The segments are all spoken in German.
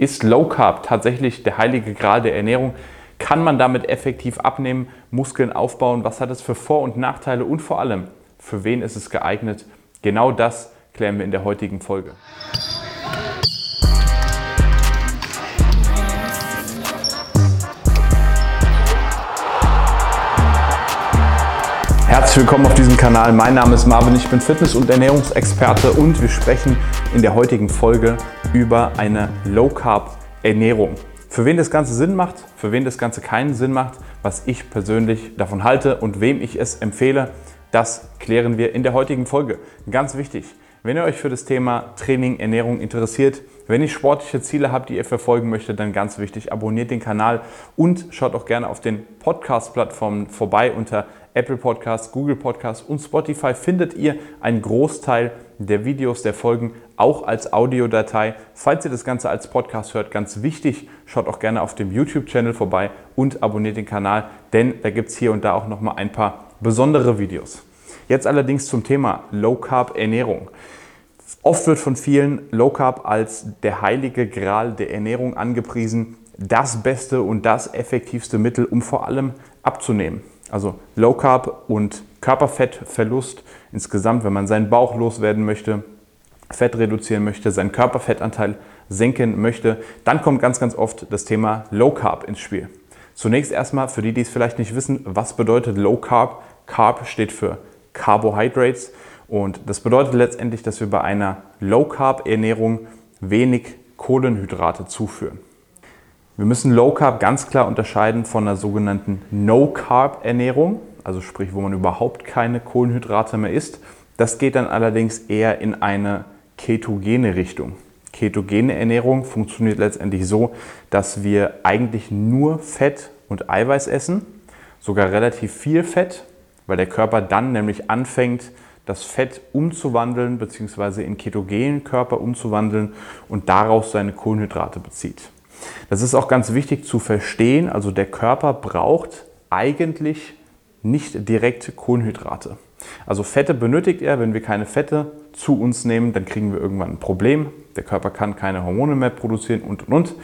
Ist Low Carb tatsächlich der heilige Gral der Ernährung? Kann man damit effektiv abnehmen, Muskeln aufbauen? Was hat es für Vor- und Nachteile? Und vor allem, für wen ist es geeignet? Genau das klären wir in der heutigen Folge. Herzlich willkommen auf diesem Kanal. Mein Name ist Marvin, ich bin Fitness- und Ernährungsexperte und wir sprechen in der heutigen Folge über eine Low Carb Ernährung. Für wen das Ganze Sinn macht, für wen das Ganze keinen Sinn macht, was ich persönlich davon halte und wem ich es empfehle, das klären wir in der heutigen Folge. Ganz wichtig, wenn ihr euch für das Thema Training, Ernährung interessiert, wenn ihr sportliche Ziele habt, die ihr verfolgen möchtet, dann ganz wichtig, abonniert den Kanal und schaut auch gerne auf den Podcast-Plattformen vorbei unter Apple Podcasts, Google Podcasts und Spotify findet ihr einen Großteil der Videos, der Folgen auch als Audiodatei. Falls ihr das Ganze als Podcast hört, ganz wichtig, schaut auch gerne auf dem YouTube-Channel vorbei und abonniert den Kanal, denn da gibt es hier und da auch nochmal ein paar besondere Videos. Jetzt allerdings zum Thema Low Carb Ernährung. Oft wird von vielen Low Carb als der heilige Gral der Ernährung angepriesen, das beste und das effektivste Mittel, um vor allem abzunehmen. Also Low Carb und Körperfettverlust insgesamt, wenn man seinen Bauch loswerden möchte, Fett reduzieren möchte, seinen Körperfettanteil senken möchte, dann kommt ganz, ganz oft das Thema Low Carb ins Spiel. Zunächst erstmal für die, die es vielleicht nicht wissen, was bedeutet Low Carb? Carb steht für Carbohydrates und das bedeutet letztendlich, dass wir bei einer Low Carb Ernährung wenig Kohlenhydrate zuführen. Wir müssen Low Carb ganz klar unterscheiden von einer sogenannten No Carb Ernährung, also sprich, wo man überhaupt keine Kohlenhydrate mehr isst. Das geht dann allerdings eher in eine ketogene Richtung. Ketogene Ernährung funktioniert letztendlich so, dass wir eigentlich nur Fett und Eiweiß essen, sogar relativ viel Fett, weil der Körper dann nämlich anfängt, das Fett umzuwandeln bzw. in ketogenen Körper umzuwandeln und daraus seine Kohlenhydrate bezieht. Das ist auch ganz wichtig zu verstehen. Also der Körper braucht eigentlich nicht direkt Kohlenhydrate. Also Fette benötigt er. Wenn wir keine Fette zu uns nehmen, dann kriegen wir irgendwann ein Problem. Der Körper kann keine Hormone mehr produzieren und und und.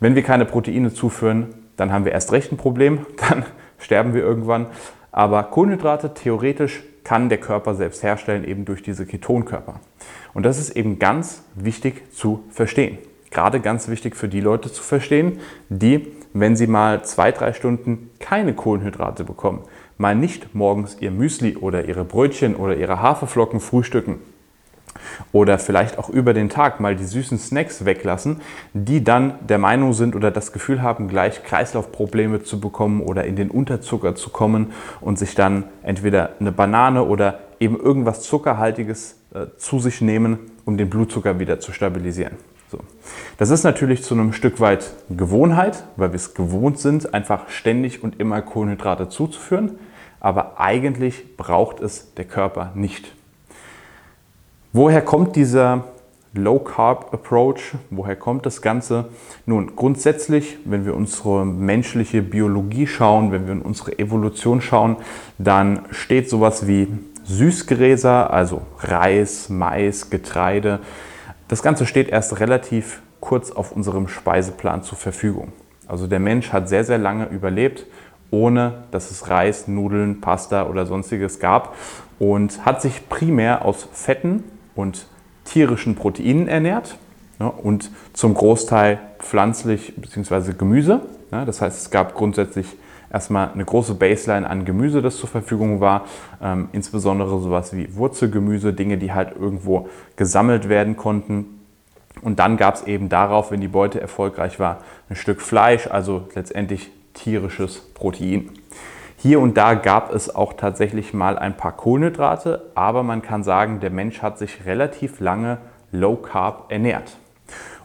Wenn wir keine Proteine zuführen, dann haben wir erst recht ein Problem. Dann sterben wir irgendwann. Aber Kohlenhydrate theoretisch kann der Körper selbst herstellen, eben durch diese Ketonkörper. Und das ist eben ganz wichtig zu verstehen gerade ganz wichtig für die Leute zu verstehen, die, wenn sie mal zwei, drei Stunden keine Kohlenhydrate bekommen, mal nicht morgens ihr Müsli oder ihre Brötchen oder ihre Haferflocken frühstücken oder vielleicht auch über den Tag mal die süßen Snacks weglassen, die dann der Meinung sind oder das Gefühl haben, gleich Kreislaufprobleme zu bekommen oder in den Unterzucker zu kommen und sich dann entweder eine Banane oder eben irgendwas Zuckerhaltiges äh, zu sich nehmen, um den Blutzucker wieder zu stabilisieren. So. Das ist natürlich zu einem Stück weit Gewohnheit, weil wir es gewohnt sind, einfach ständig und immer Kohlenhydrate zuzuführen. Aber eigentlich braucht es der Körper nicht. Woher kommt dieser Low Carb Approach? Woher kommt das Ganze? Nun, grundsätzlich, wenn wir unsere menschliche Biologie schauen, wenn wir in unsere Evolution schauen, dann steht sowas wie Süßgräser, also Reis, Mais, Getreide, das Ganze steht erst relativ kurz auf unserem Speiseplan zur Verfügung. Also der Mensch hat sehr, sehr lange überlebt, ohne dass es Reis, Nudeln, Pasta oder sonstiges gab und hat sich primär aus Fetten und tierischen Proteinen ernährt ja, und zum Großteil pflanzlich bzw. Gemüse. Ja, das heißt, es gab grundsätzlich erstmal eine große Baseline an Gemüse, das zur Verfügung war. Ähm, insbesondere sowas wie Wurzelgemüse, Dinge, die halt irgendwo gesammelt werden konnten. Und dann gab es eben darauf, wenn die Beute erfolgreich war, ein Stück Fleisch, also letztendlich tierisches Protein. Hier und da gab es auch tatsächlich mal ein paar Kohlenhydrate, aber man kann sagen, der Mensch hat sich relativ lange Low Carb ernährt.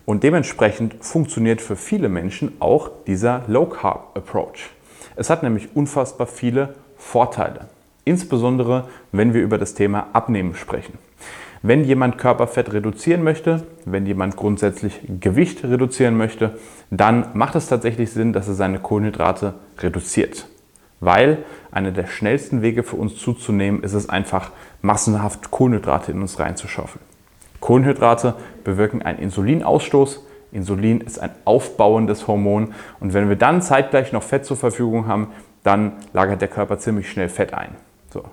Und dementsprechend funktioniert für viele Menschen auch dieser Low Carb Approach. Es hat nämlich unfassbar viele Vorteile. Insbesondere, wenn wir über das Thema Abnehmen sprechen. Wenn jemand Körperfett reduzieren möchte, wenn jemand grundsätzlich Gewicht reduzieren möchte, dann macht es tatsächlich Sinn, dass er seine Kohlenhydrate reduziert. Weil einer der schnellsten Wege für uns zuzunehmen ist es einfach, massenhaft Kohlenhydrate in uns reinzuschaufeln. Kohlenhydrate bewirken einen Insulinausstoß, Insulin ist ein aufbauendes Hormon und wenn wir dann zeitgleich noch Fett zur Verfügung haben, dann lagert der Körper ziemlich schnell Fett ein. So,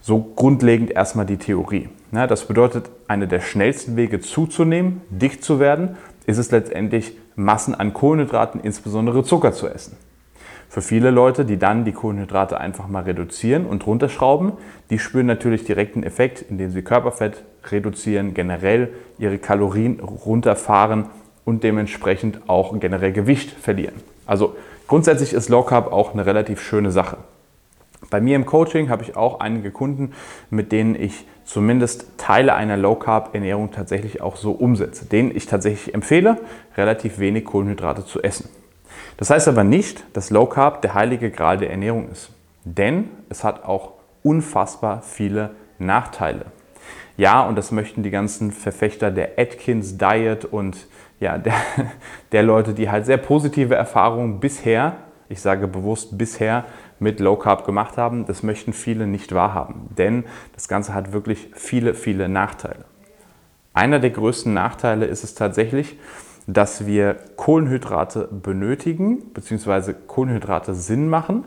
so grundlegend erstmal die Theorie. Ja, das bedeutet, einer der schnellsten Wege zuzunehmen, dicht zu werden, ist es letztendlich, Massen an Kohlenhydraten, insbesondere Zucker zu essen. Für viele Leute, die dann die Kohlenhydrate einfach mal reduzieren und runterschrauben, die spüren natürlich direkten Effekt, indem sie Körperfett reduzieren, generell ihre Kalorien runterfahren und dementsprechend auch generell Gewicht verlieren. Also grundsätzlich ist Low Carb auch eine relativ schöne Sache. Bei mir im Coaching habe ich auch einige Kunden, mit denen ich zumindest Teile einer Low Carb Ernährung tatsächlich auch so umsetze, denen ich tatsächlich empfehle, relativ wenig Kohlenhydrate zu essen. Das heißt aber nicht, dass Low Carb der heilige Gral der Ernährung ist, denn es hat auch unfassbar viele Nachteile. Ja, und das möchten die ganzen Verfechter der Atkins Diet und ja, der, der Leute, die halt sehr positive Erfahrungen bisher, ich sage bewusst bisher, mit Low Carb gemacht haben, das möchten viele nicht wahrhaben, denn das Ganze hat wirklich viele, viele Nachteile. Einer der größten Nachteile ist es tatsächlich, dass wir Kohlenhydrate benötigen, beziehungsweise Kohlenhydrate Sinn machen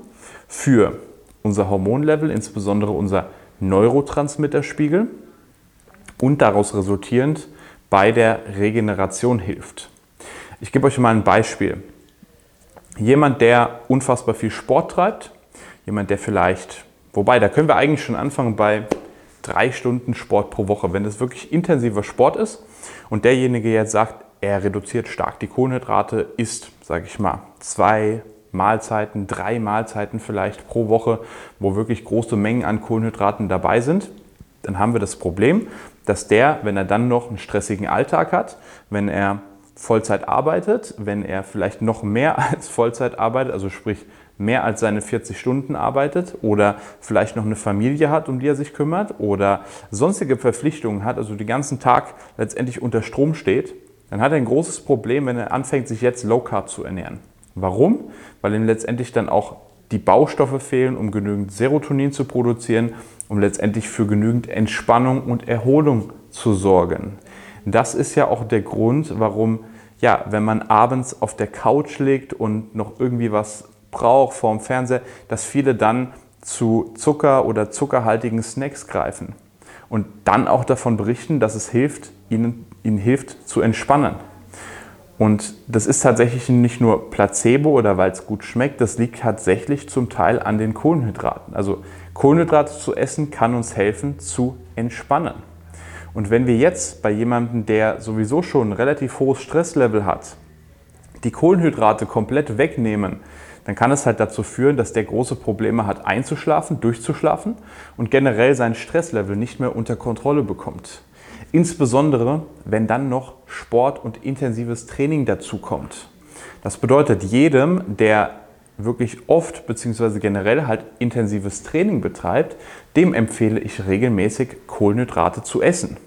für unser Hormonlevel, insbesondere unser Neurotransmitterspiegel und daraus resultierend bei der Regeneration hilft. Ich gebe euch mal ein Beispiel. Jemand, der unfassbar viel Sport treibt, jemand, der vielleicht, wobei, da können wir eigentlich schon anfangen bei drei Stunden Sport pro Woche, wenn das wirklich intensiver Sport ist und derjenige jetzt sagt, er reduziert stark die Kohlenhydrate, isst, sage ich mal, zwei Mahlzeiten, drei Mahlzeiten vielleicht pro Woche, wo wirklich große Mengen an Kohlenhydraten dabei sind, dann haben wir das Problem, dass der, wenn er dann noch einen stressigen Alltag hat, wenn er Vollzeit arbeitet, wenn er vielleicht noch mehr als Vollzeit arbeitet, also sprich mehr als seine 40 Stunden arbeitet oder vielleicht noch eine Familie hat, um die er sich kümmert oder sonstige Verpflichtungen hat, also den ganzen Tag letztendlich unter Strom steht, dann hat er ein großes Problem, wenn er anfängt, sich jetzt Low Carb zu ernähren. Warum? Weil ihm letztendlich dann auch die Baustoffe fehlen, um genügend Serotonin zu produzieren, um letztendlich für genügend Entspannung und Erholung zu sorgen. Das ist ja auch der Grund, warum, ja, wenn man abends auf der Couch liegt und noch irgendwie was braucht vorm Fernseher, dass viele dann zu Zucker oder zuckerhaltigen Snacks greifen und dann auch davon berichten, dass es hilft, ihnen, ihnen hilft zu entspannen. Und das ist tatsächlich nicht nur Placebo oder weil es gut schmeckt, das liegt tatsächlich zum Teil an den Kohlenhydraten. Also Kohlenhydrate zu essen kann uns helfen zu entspannen. Und wenn wir jetzt bei jemandem, der sowieso schon ein relativ hohes Stresslevel hat, die Kohlenhydrate komplett wegnehmen, dann kann es halt dazu führen, dass der große Probleme hat, einzuschlafen, durchzuschlafen und generell sein Stresslevel nicht mehr unter Kontrolle bekommt. Insbesondere, wenn dann noch Sport und intensives Training dazukommt. Das bedeutet, jedem, der wirklich oft bzw. generell halt intensives Training betreibt, dem empfehle ich regelmäßig Kohlenhydrate zu essen.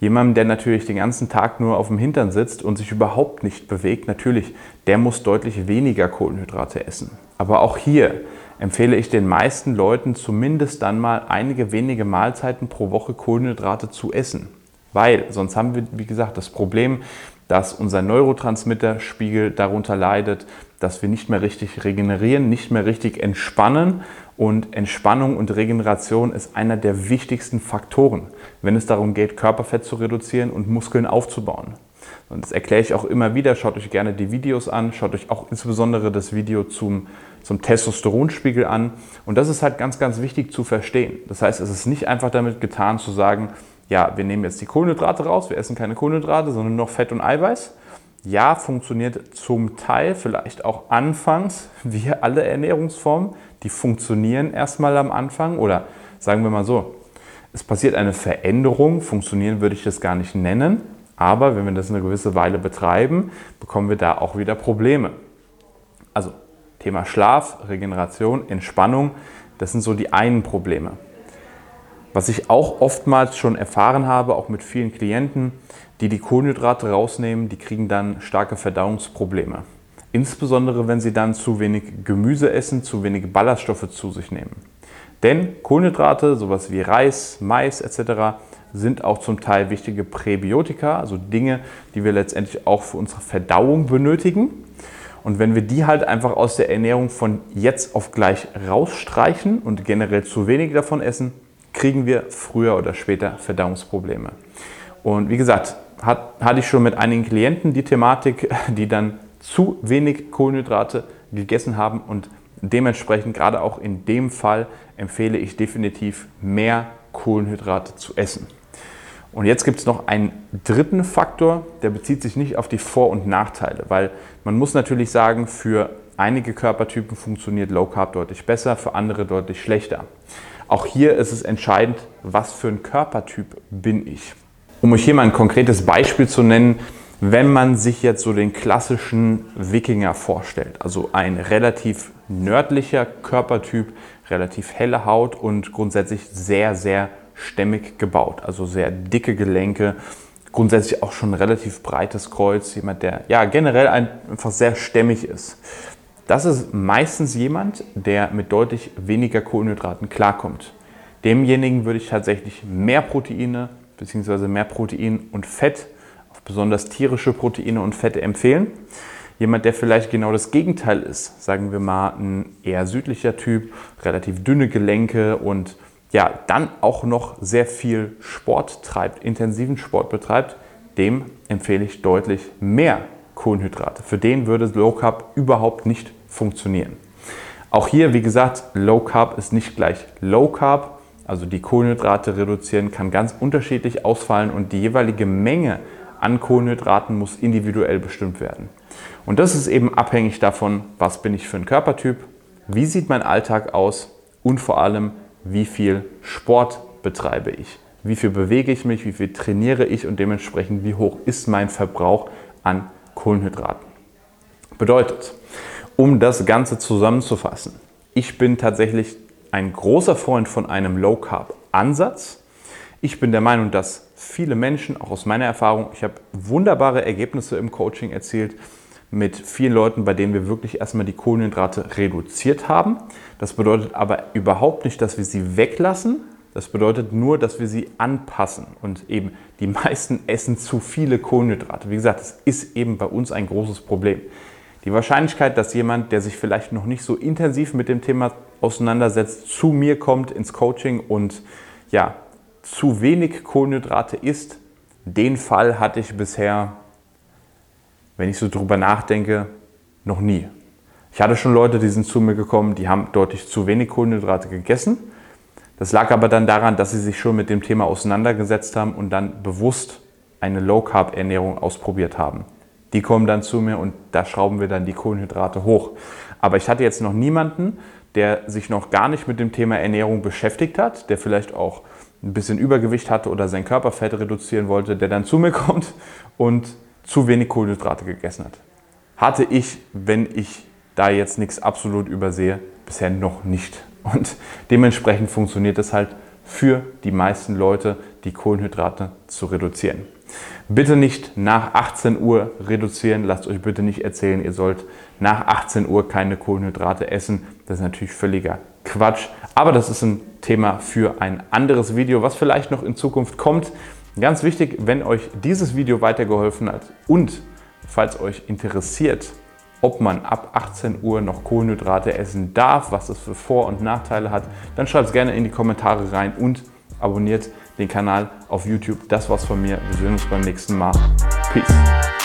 Jemandem, der natürlich den ganzen Tag nur auf dem Hintern sitzt und sich überhaupt nicht bewegt, natürlich, der muss deutlich weniger Kohlenhydrate essen. Aber auch hier empfehle ich den meisten Leuten zumindest dann mal einige wenige Mahlzeiten pro Woche Kohlenhydrate zu essen. Weil sonst haben wir, wie gesagt, das Problem, dass unser Neurotransmitterspiegel darunter leidet, dass wir nicht mehr richtig regenerieren, nicht mehr richtig entspannen. Und Entspannung und Regeneration ist einer der wichtigsten Faktoren, wenn es darum geht, Körperfett zu reduzieren und Muskeln aufzubauen. Und das erkläre ich auch immer wieder. Schaut euch gerne die Videos an. Schaut euch auch insbesondere das Video zum, zum Testosteronspiegel an. Und das ist halt ganz, ganz wichtig zu verstehen. Das heißt, es ist nicht einfach damit getan zu sagen, ja, wir nehmen jetzt die Kohlenhydrate raus, wir essen keine Kohlenhydrate, sondern noch Fett und Eiweiß. Ja, funktioniert zum Teil, vielleicht auch anfangs, wie alle Ernährungsformen. Die funktionieren erstmal am Anfang oder sagen wir mal so, es passiert eine Veränderung, funktionieren würde ich das gar nicht nennen, aber wenn wir das eine gewisse Weile betreiben, bekommen wir da auch wieder Probleme. Also Thema Schlaf, Regeneration, Entspannung, das sind so die einen Probleme. Was ich auch oftmals schon erfahren habe, auch mit vielen Klienten, die die Kohlenhydrate rausnehmen, die kriegen dann starke Verdauungsprobleme. Insbesondere wenn sie dann zu wenig Gemüse essen, zu wenig Ballaststoffe zu sich nehmen. Denn Kohlenhydrate, sowas wie Reis, Mais etc., sind auch zum Teil wichtige Präbiotika, also Dinge, die wir letztendlich auch für unsere Verdauung benötigen. Und wenn wir die halt einfach aus der Ernährung von jetzt auf gleich rausstreichen und generell zu wenig davon essen, kriegen wir früher oder später Verdauungsprobleme. Und wie gesagt, hat, hatte ich schon mit einigen Klienten die Thematik, die dann zu wenig Kohlenhydrate gegessen haben und dementsprechend gerade auch in dem Fall empfehle ich definitiv mehr Kohlenhydrate zu essen. Und jetzt gibt es noch einen dritten Faktor, der bezieht sich nicht auf die Vor- und Nachteile, weil man muss natürlich sagen, für einige Körpertypen funktioniert Low Carb deutlich besser, für andere deutlich schlechter. Auch hier ist es entscheidend, was für ein Körpertyp bin ich. Um euch hier mal ein konkretes Beispiel zu nennen, wenn man sich jetzt so den klassischen Wikinger vorstellt, also ein relativ nördlicher Körpertyp, relativ helle Haut und grundsätzlich sehr, sehr stämmig gebaut, also sehr dicke Gelenke, grundsätzlich auch schon ein relativ breites Kreuz, jemand, der ja generell einfach sehr stämmig ist. Das ist meistens jemand, der mit deutlich weniger Kohlenhydraten klarkommt. Demjenigen würde ich tatsächlich mehr Proteine bzw. mehr Protein und Fett, besonders tierische Proteine und Fette empfehlen. Jemand, der vielleicht genau das Gegenteil ist, sagen wir mal ein eher südlicher Typ, relativ dünne Gelenke und ja, dann auch noch sehr viel Sport treibt, intensiven Sport betreibt, dem empfehle ich deutlich mehr Kohlenhydrate. Für den würde Low Carb überhaupt nicht funktionieren. Auch hier, wie gesagt, Low Carb ist nicht gleich Low Carb. Also die Kohlenhydrate reduzieren kann ganz unterschiedlich ausfallen und die jeweilige Menge an Kohlenhydraten muss individuell bestimmt werden. Und das ist eben abhängig davon, was bin ich für ein Körpertyp, wie sieht mein Alltag aus und vor allem, wie viel Sport betreibe ich, wie viel bewege ich mich, wie viel trainiere ich und dementsprechend, wie hoch ist mein Verbrauch an Kohlenhydraten. Bedeutet, um das Ganze zusammenzufassen, ich bin tatsächlich ein großer Freund von einem Low Carb Ansatz. Ich bin der Meinung, dass viele Menschen, auch aus meiner Erfahrung, ich habe wunderbare Ergebnisse im Coaching erzielt mit vielen Leuten, bei denen wir wirklich erstmal die Kohlenhydrate reduziert haben. Das bedeutet aber überhaupt nicht, dass wir sie weglassen. Das bedeutet nur, dass wir sie anpassen. Und eben die meisten essen zu viele Kohlenhydrate. Wie gesagt, das ist eben bei uns ein großes Problem. Die Wahrscheinlichkeit, dass jemand, der sich vielleicht noch nicht so intensiv mit dem Thema auseinandersetzt, zu mir kommt ins Coaching und ja, zu wenig Kohlenhydrate isst, den Fall hatte ich bisher, wenn ich so drüber nachdenke, noch nie. Ich hatte schon Leute, die sind zu mir gekommen, die haben deutlich zu wenig Kohlenhydrate gegessen. Das lag aber dann daran, dass sie sich schon mit dem Thema auseinandergesetzt haben und dann bewusst eine Low-Carb-Ernährung ausprobiert haben. Die kommen dann zu mir und da schrauben wir dann die Kohlenhydrate hoch. Aber ich hatte jetzt noch niemanden, der sich noch gar nicht mit dem Thema Ernährung beschäftigt hat, der vielleicht auch ein bisschen Übergewicht hatte oder sein Körperfett reduzieren wollte, der dann zu mir kommt und zu wenig Kohlenhydrate gegessen hat. Hatte ich, wenn ich da jetzt nichts absolut übersehe, bisher noch nicht. Und dementsprechend funktioniert es halt für die meisten Leute, die Kohlenhydrate zu reduzieren. Bitte nicht nach 18 Uhr reduzieren. Lasst euch bitte nicht erzählen, ihr sollt nach 18 Uhr keine Kohlenhydrate essen. Das ist natürlich völliger Quatsch. Aber das ist ein Thema für ein anderes Video, was vielleicht noch in Zukunft kommt. Ganz wichtig, wenn euch dieses Video weitergeholfen hat und falls euch interessiert, ob man ab 18 Uhr noch Kohlenhydrate essen darf, was das für Vor- und Nachteile hat, dann schreibt es gerne in die Kommentare rein und abonniert den Kanal auf YouTube. Das war's von mir. Wir sehen uns beim nächsten Mal. Peace.